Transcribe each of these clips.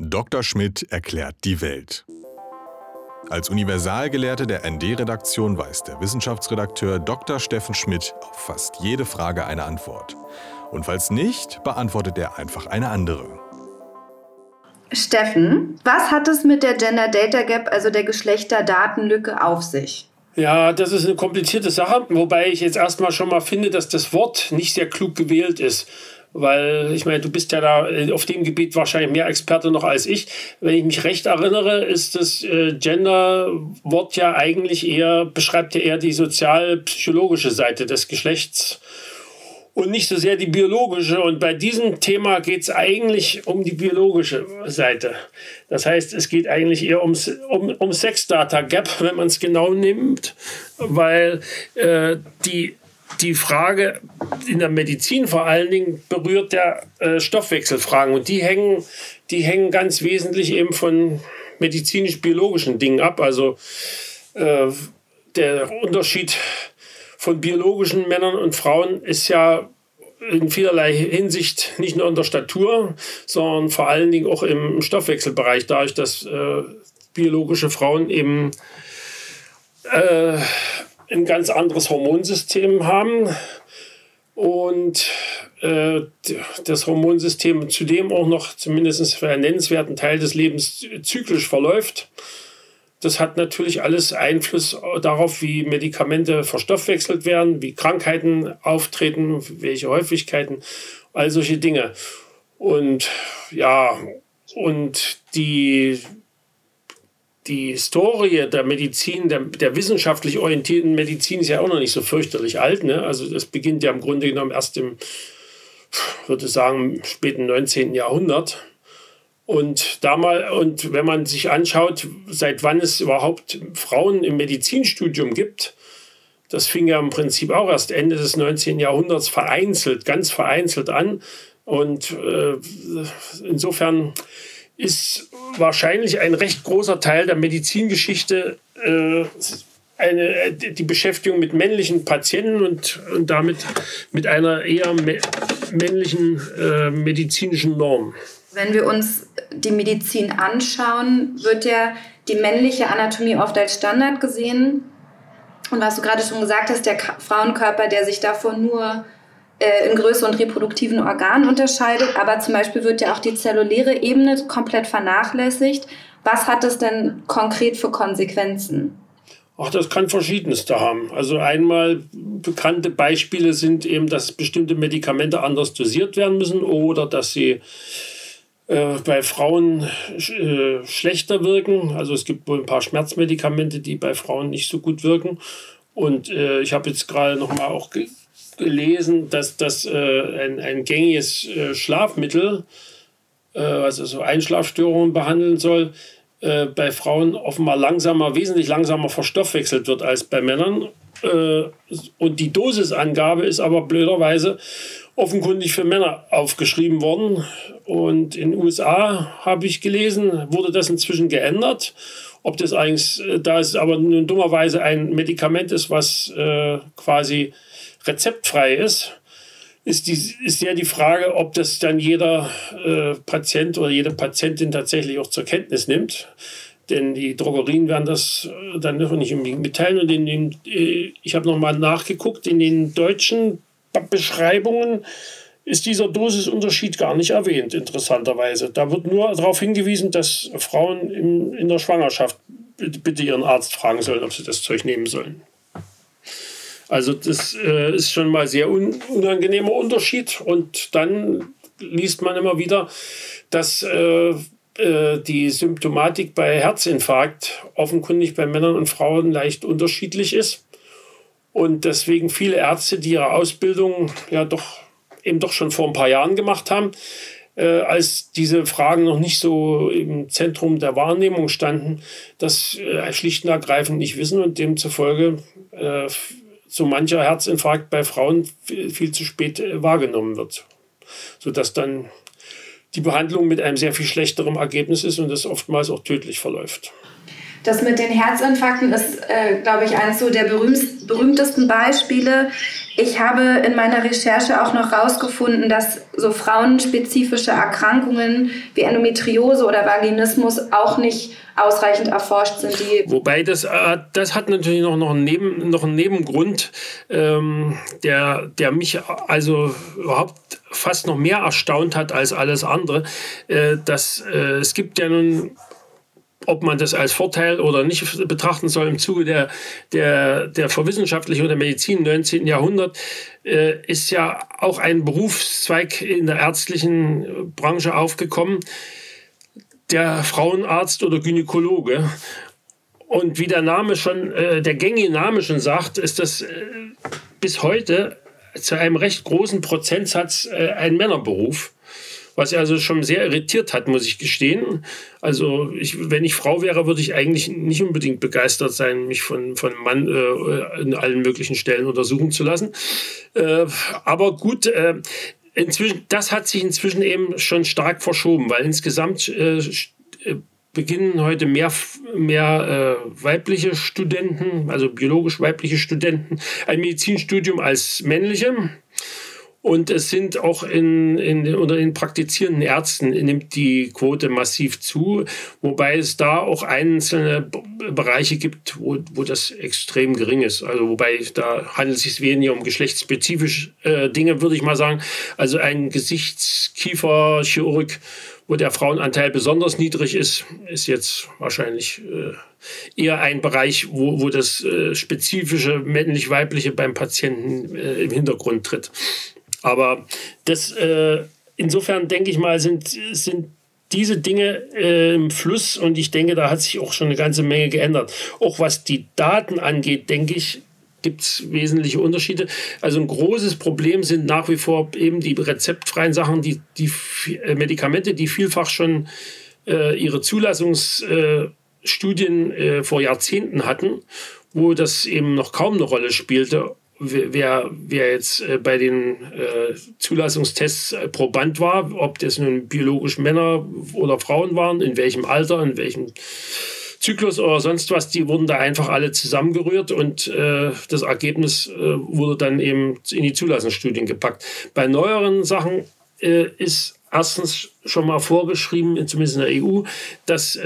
Dr. Schmidt erklärt die Welt. Als Universalgelehrte der ND-Redaktion weiß der Wissenschaftsredakteur Dr. Steffen Schmidt auf fast jede Frage eine Antwort. Und falls nicht, beantwortet er einfach eine andere. Steffen, was hat es mit der Gender Data Gap, also der Geschlechterdatenlücke, auf sich? Ja, das ist eine komplizierte Sache, wobei ich jetzt erstmal schon mal finde, dass das Wort nicht sehr klug gewählt ist weil ich meine, du bist ja da äh, auf dem Gebiet wahrscheinlich mehr Experte noch als ich. Wenn ich mich recht erinnere, ist das äh, Gender-Wort ja eigentlich eher, beschreibt ja eher die sozial-psychologische Seite des Geschlechts und nicht so sehr die biologische. Und bei diesem Thema geht es eigentlich um die biologische Seite. Das heißt, es geht eigentlich eher ums, um, um Sex-Data-Gap, wenn man es genau nimmt, weil äh, die die Frage in der Medizin vor allen Dingen berührt der äh, Stoffwechselfragen und die hängen, die hängen ganz wesentlich eben von medizinisch-biologischen Dingen ab. Also äh, der Unterschied von biologischen Männern und Frauen ist ja in vielerlei Hinsicht nicht nur in der Statur, sondern vor allen Dingen auch im Stoffwechselbereich, dadurch, dass äh, biologische Frauen eben äh, ein ganz anderes Hormonsystem haben und äh, das Hormonsystem zudem auch noch zumindest für einen nennenswerten Teil des Lebens zyklisch verläuft. Das hat natürlich alles Einfluss darauf, wie Medikamente verstoffwechselt werden, wie Krankheiten auftreten, welche Häufigkeiten, all solche Dinge. Und ja, und die die Historie der Medizin, der, der wissenschaftlich orientierten Medizin ist ja auch noch nicht so fürchterlich alt. Ne? Also das beginnt ja im Grunde genommen erst im, würde sagen, späten 19. Jahrhundert. Und damals, und wenn man sich anschaut, seit wann es überhaupt Frauen im Medizinstudium gibt, das fing ja im Prinzip auch erst Ende des 19. Jahrhunderts vereinzelt, ganz vereinzelt an. Und äh, insofern ist wahrscheinlich ein recht großer Teil der Medizingeschichte äh, eine, die Beschäftigung mit männlichen Patienten und, und damit mit einer eher männlichen äh, medizinischen Norm. Wenn wir uns die Medizin anschauen, wird ja die männliche Anatomie oft als Standard gesehen. Und was du gerade schon gesagt hast, der Frauenkörper, der sich davon nur in Größe und reproduktiven Organen unterscheidet, aber zum Beispiel wird ja auch die zelluläre Ebene komplett vernachlässigt. Was hat das denn konkret für Konsequenzen? Ach, das kann Verschiedenes da haben. Also einmal bekannte Beispiele sind eben, dass bestimmte Medikamente anders dosiert werden müssen oder dass sie äh, bei Frauen äh, schlechter wirken. Also es gibt wohl ein paar Schmerzmedikamente, die bei Frauen nicht so gut wirken. Und äh, ich habe jetzt gerade noch mal auch gelesen, dass das äh, ein, ein gängiges äh, Schlafmittel, äh, also so Einschlafstörungen behandeln soll, äh, bei Frauen offenbar langsamer, wesentlich langsamer verstoffwechselt wird als bei Männern. Äh, und die Dosisangabe ist aber blöderweise offenkundig für Männer aufgeschrieben worden. Und in den USA habe ich gelesen, wurde das inzwischen geändert. Ob das eigentlich, äh, da es aber nun dummerweise ein Medikament ist, was äh, quasi rezeptfrei ist, ist, die, ist ja die Frage, ob das dann jeder äh, Patient oder jede Patientin tatsächlich auch zur Kenntnis nimmt. Denn die Drogerien werden das äh, dann nicht unbedingt mitteilen. Und in den, äh, ich habe nochmal nachgeguckt, in den deutschen Beschreibungen ist dieser Dosisunterschied gar nicht erwähnt, interessanterweise. Da wird nur darauf hingewiesen, dass Frauen in, in der Schwangerschaft bitte ihren Arzt fragen sollen, ob sie das Zeug nehmen sollen. Also das äh, ist schon mal sehr un unangenehmer Unterschied. Und dann liest man immer wieder, dass äh, äh, die Symptomatik bei Herzinfarkt offenkundig bei Männern und Frauen leicht unterschiedlich ist. Und deswegen viele Ärzte, die ihre Ausbildung ja doch eben doch schon vor ein paar Jahren gemacht haben, äh, als diese Fragen noch nicht so im Zentrum der Wahrnehmung standen, das äh, schlicht und ergreifend nicht wissen und demzufolge äh, so mancher Herzinfarkt bei Frauen viel zu spät äh, wahrgenommen wird. Sodass dann die Behandlung mit einem sehr viel schlechteren Ergebnis ist und das oftmals auch tödlich verläuft. Das mit den Herzinfarkten ist, äh, glaube ich, eines so der berühmtesten Beispiele. Ich habe in meiner Recherche auch noch herausgefunden, dass so frauenspezifische Erkrankungen wie Endometriose oder Vaginismus auch nicht ausreichend erforscht sind. Wobei das, äh, das hat natürlich noch, noch, einen, Neben, noch einen Nebengrund, ähm, der, der mich also überhaupt fast noch mehr erstaunt hat als alles andere. Äh, dass, äh, es gibt ja nun ob man das als Vorteil oder nicht betrachten soll im Zuge der, der, der Verwissenschaftlichung der Medizin im 19. Jahrhundert, äh, ist ja auch ein Berufszweig in der ärztlichen Branche aufgekommen, der Frauenarzt oder Gynäkologe. Und wie der Name schon, äh, der gängige Name schon sagt, ist das äh, bis heute zu einem recht großen Prozentsatz äh, ein Männerberuf was also schon sehr irritiert hat, muss ich gestehen. Also ich, wenn ich Frau wäre, würde ich eigentlich nicht unbedingt begeistert sein, mich von, von Mann äh, in allen möglichen Stellen untersuchen zu lassen. Äh, aber gut, äh, inzwischen, das hat sich inzwischen eben schon stark verschoben, weil insgesamt äh, äh, beginnen heute mehr, mehr äh, weibliche Studenten, also biologisch weibliche Studenten, ein Medizinstudium als männliche. Und es sind auch in, in, unter den praktizierenden Ärzten nimmt die Quote massiv zu, wobei es da auch einzelne Bereiche gibt, wo, wo das extrem gering ist. Also wobei da handelt es sich weniger um geschlechtsspezifische äh, Dinge, würde ich mal sagen. Also ein Gesichtskieferchirurg, wo der Frauenanteil besonders niedrig ist, ist jetzt wahrscheinlich äh, eher ein Bereich, wo, wo das äh, spezifische männlich-weibliche beim Patienten äh, im Hintergrund tritt. Aber das, äh, insofern denke ich mal, sind, sind diese Dinge äh, im Fluss und ich denke, da hat sich auch schon eine ganze Menge geändert. Auch was die Daten angeht, denke ich, gibt es wesentliche Unterschiede. Also ein großes Problem sind nach wie vor eben die rezeptfreien Sachen, die, die äh, Medikamente, die vielfach schon äh, ihre Zulassungsstudien äh, vor Jahrzehnten hatten, wo das eben noch kaum eine Rolle spielte wer, wer jetzt äh, bei den äh, Zulassungstests äh, Proband war, ob das nun biologisch Männer oder Frauen waren, in welchem Alter, in welchem Zyklus oder sonst was, die wurden da einfach alle zusammengerührt und äh, das Ergebnis äh, wurde dann eben in die Zulassungsstudien gepackt. Bei neueren Sachen äh, ist erstens schon mal vorgeschrieben, zumindest in der EU, dass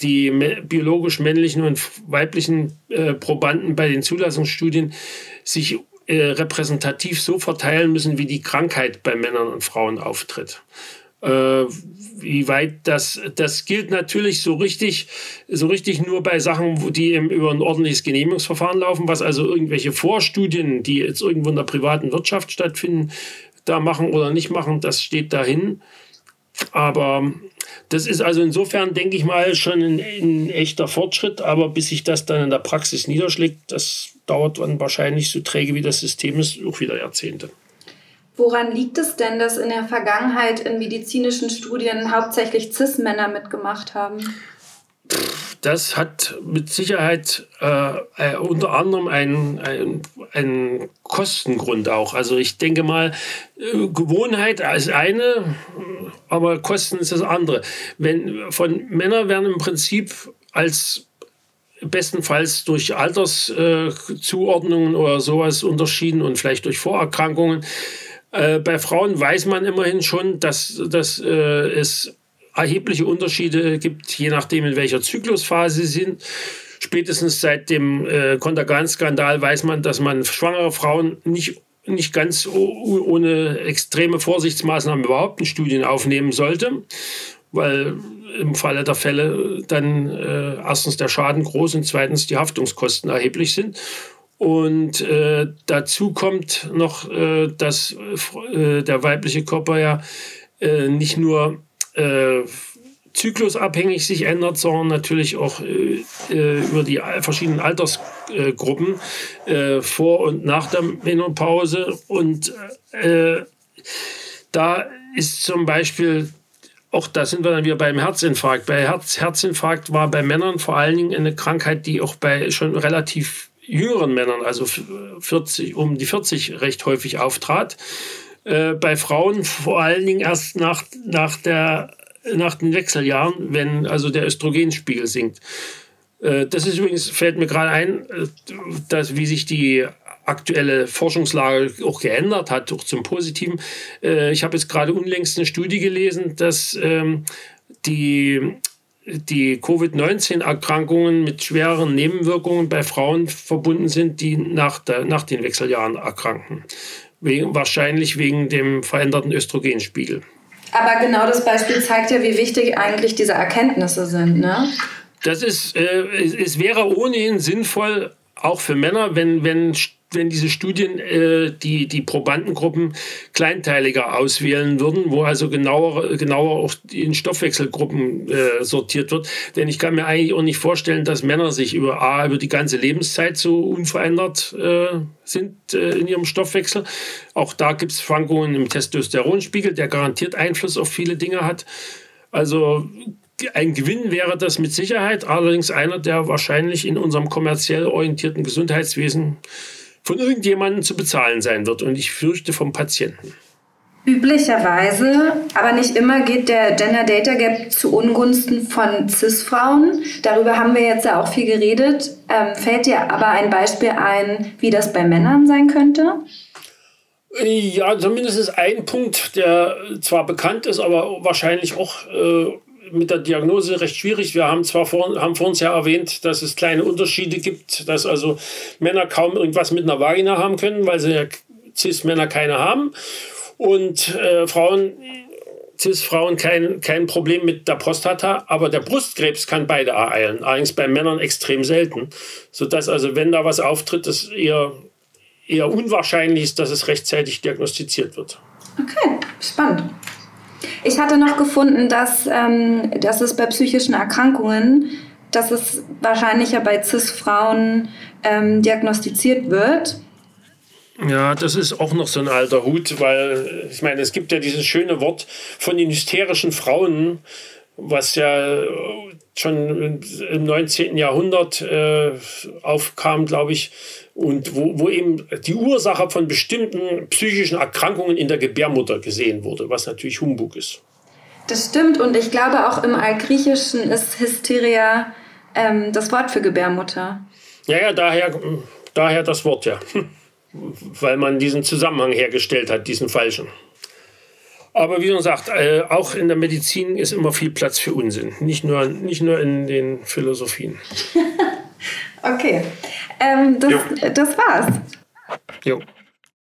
die biologisch männlichen und weiblichen äh, Probanden bei den Zulassungsstudien sich äh, repräsentativ so verteilen müssen, wie die Krankheit bei Männern und Frauen auftritt. Äh, wie weit das, das gilt natürlich so richtig, so richtig nur bei Sachen, wo die eben über ein ordentliches Genehmigungsverfahren laufen, was also irgendwelche Vorstudien, die jetzt irgendwo in der privaten Wirtschaft stattfinden, da machen oder nicht machen, das steht dahin. Aber das ist also insofern, denke ich mal, schon ein, ein, echter Fortschritt. Aber bis sich das dann in der Praxis niederschlägt, das dauert dann wahrscheinlich so träge wie das System ist, auch wieder Jahrzehnte. Woran liegt es denn, dass in der Vergangenheit in medizinischen Studien hauptsächlich CIS-Männer mitgemacht haben? das hat mit Sicherheit äh, äh, unter anderem einen, einen, einen Kostengrund auch. Also ich denke mal, äh, Gewohnheit ist eine, aber Kosten ist das andere. Wenn von Männern werden im Prinzip als bestenfalls durch Alterszuordnungen äh, oder sowas unterschieden und vielleicht durch Vorerkrankungen. Äh, bei Frauen weiß man immerhin schon, dass, dass äh, es erhebliche Unterschiede gibt, je nachdem, in welcher Zyklusphase sie sind. Spätestens seit dem äh, Kontergan-Skandal weiß man, dass man schwangere Frauen nicht, nicht ganz ohne extreme Vorsichtsmaßnahmen überhaupt in Studien aufnehmen sollte, weil im Falle der Fälle dann äh, erstens der Schaden groß und zweitens die Haftungskosten erheblich sind. Und äh, dazu kommt noch, äh, dass äh, der weibliche Körper ja äh, nicht nur äh, zyklusabhängig sich ändert, sondern natürlich auch äh, äh über die verschiedenen Altersgruppen äh, vor und nach der Menopause. Und äh, da ist zum Beispiel, auch da sind wir dann wieder beim Herzinfarkt. Bei Herz, Herzinfarkt war bei Männern vor allen Dingen eine Krankheit, die auch bei schon relativ jüngeren Männern, also 40, um die 40 recht häufig auftrat. Äh, bei Frauen vor allen Dingen erst nach, nach, der, nach den Wechseljahren, wenn also der Östrogenspiegel sinkt. Äh, das ist übrigens, fällt mir gerade ein, äh, dass wie sich die aktuelle Forschungslage auch geändert hat, auch zum Positiven. Äh, ich habe jetzt gerade unlängst eine Studie gelesen, dass ähm, die die Covid-19-Erkrankungen mit schwereren Nebenwirkungen bei Frauen verbunden sind, die nach, der, nach den Wechseljahren erkranken. Wahrscheinlich wegen dem veränderten Östrogenspiegel. Aber genau das Beispiel zeigt ja, wie wichtig eigentlich diese Erkenntnisse sind. Ne? Das ist, äh, es, es wäre ohnehin sinnvoll, auch für Männer, wenn, wenn wenn diese Studien äh, die, die Probandengruppen kleinteiliger auswählen würden, wo also genauer, genauer auch in Stoffwechselgruppen äh, sortiert wird. Denn ich kann mir eigentlich auch nicht vorstellen, dass Männer sich über A, über die ganze Lebenszeit so unverändert äh, sind äh, in ihrem Stoffwechsel. Auch da gibt es Schwankungen im Testosteronspiegel, der garantiert Einfluss auf viele Dinge hat. Also ein Gewinn wäre das mit Sicherheit, allerdings einer, der wahrscheinlich in unserem kommerziell orientierten Gesundheitswesen von irgendjemandem zu bezahlen sein wird. Und ich fürchte vom Patienten. Üblicherweise, aber nicht immer, geht der Gender Data Gap zu Ungunsten von CIS-Frauen. Darüber haben wir jetzt ja auch viel geredet. Ähm, fällt dir aber ein Beispiel ein, wie das bei Männern sein könnte? Ja, zumindest ein Punkt, der zwar bekannt ist, aber wahrscheinlich auch äh, mit der Diagnose recht schwierig. Wir haben zwar vor, haben vor uns ja erwähnt, dass es kleine Unterschiede gibt, dass also Männer kaum irgendwas mit einer Vagina haben können, weil sie ja Cis-Männer keine haben. Und äh, Frauen, Cis-Frauen kein, kein Problem mit der Prostata, aber der Brustkrebs kann beide ereilen. Allerdings bei Männern extrem selten. Sodass also, wenn da was auftritt, es eher, eher unwahrscheinlich ist, dass es rechtzeitig diagnostiziert wird. Okay, spannend. Ich hatte noch gefunden, dass, ähm, dass es bei psychischen Erkrankungen, dass es wahrscheinlicher bei CIS-Frauen ähm, diagnostiziert wird. Ja, das ist auch noch so ein alter Hut, weil ich meine, es gibt ja dieses schöne Wort von den hysterischen Frauen, was ja schon im 19. Jahrhundert äh, aufkam, glaube ich, und wo, wo eben die Ursache von bestimmten psychischen Erkrankungen in der Gebärmutter gesehen wurde, was natürlich Humbug ist. Das stimmt und ich glaube auch im Altgriechischen ist Hysteria ähm, das Wort für Gebärmutter. Ja, ja, daher, daher das Wort, ja. Weil man diesen Zusammenhang hergestellt hat, diesen falschen. Aber wie gesagt, äh, auch in der Medizin ist immer viel Platz für Unsinn, nicht nur, nicht nur in den Philosophien. okay, ähm, das, das war's. Jo.